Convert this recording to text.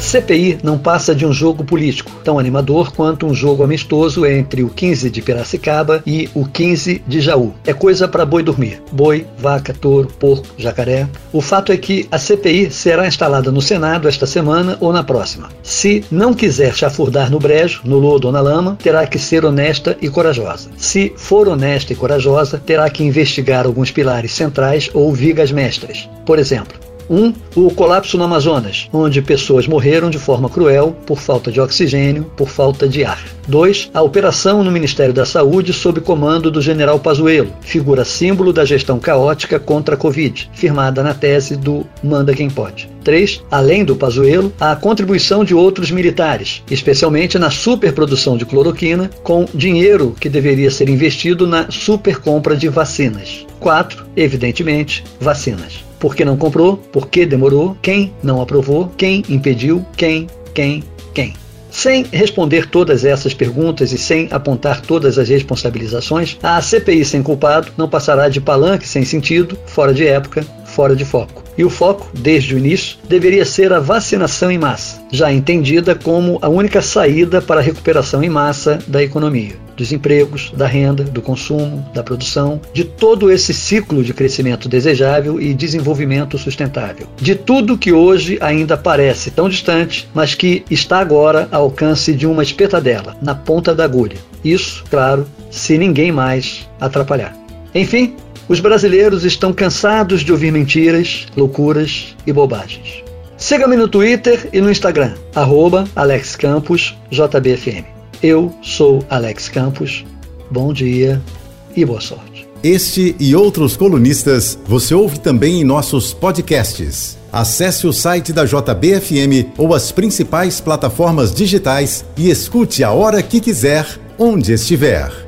CPI não passa de um jogo político, tão animador quanto um jogo amistoso entre o 15 de Piracicaba e o 15 de Jaú. É coisa para boi dormir. Boi, vaca, touro, porco, jacaré. O fato é que a CPI será instalada no Senado esta semana ou na próxima. Se não quiser chafurdar no brejo, no lodo ou na lama, terá que ser honesta e corajosa. Se for honesta e corajosa, terá que investigar alguns pilares centrais ou vigas mestras. Por exemplo, um, o colapso no Amazonas, onde pessoas morreram de forma cruel por falta de oxigênio, por falta de ar. 2. A operação no Ministério da Saúde sob comando do general Pazuello, figura símbolo da gestão caótica contra a Covid, firmada na tese do Manda Quem Pode. 3. Além do Pazuello, a contribuição de outros militares, especialmente na superprodução de cloroquina, com dinheiro que deveria ser investido na supercompra de vacinas. 4. Evidentemente, vacinas. Por que não comprou? Por que demorou? Quem não aprovou? Quem impediu? Quem? Quem? Quem? Sem responder todas essas perguntas e sem apontar todas as responsabilizações, a CPI sem culpado não passará de palanque sem sentido, fora de época, fora de foco. E o foco, desde o início, deveria ser a vacinação em massa, já entendida como a única saída para a recuperação em massa da economia dos empregos, da renda, do consumo, da produção, de todo esse ciclo de crescimento desejável e desenvolvimento sustentável. De tudo que hoje ainda parece tão distante, mas que está agora ao alcance de uma espetadela, na ponta da agulha. Isso, claro, se ninguém mais atrapalhar. Enfim, os brasileiros estão cansados de ouvir mentiras, loucuras e bobagens. Siga-me no Twitter e no Instagram, AlexCamposJBFM. Eu sou Alex Campos. Bom dia e boa sorte. Este e outros colunistas você ouve também em nossos podcasts. Acesse o site da JBFM ou as principais plataformas digitais e escute a hora que quiser, onde estiver.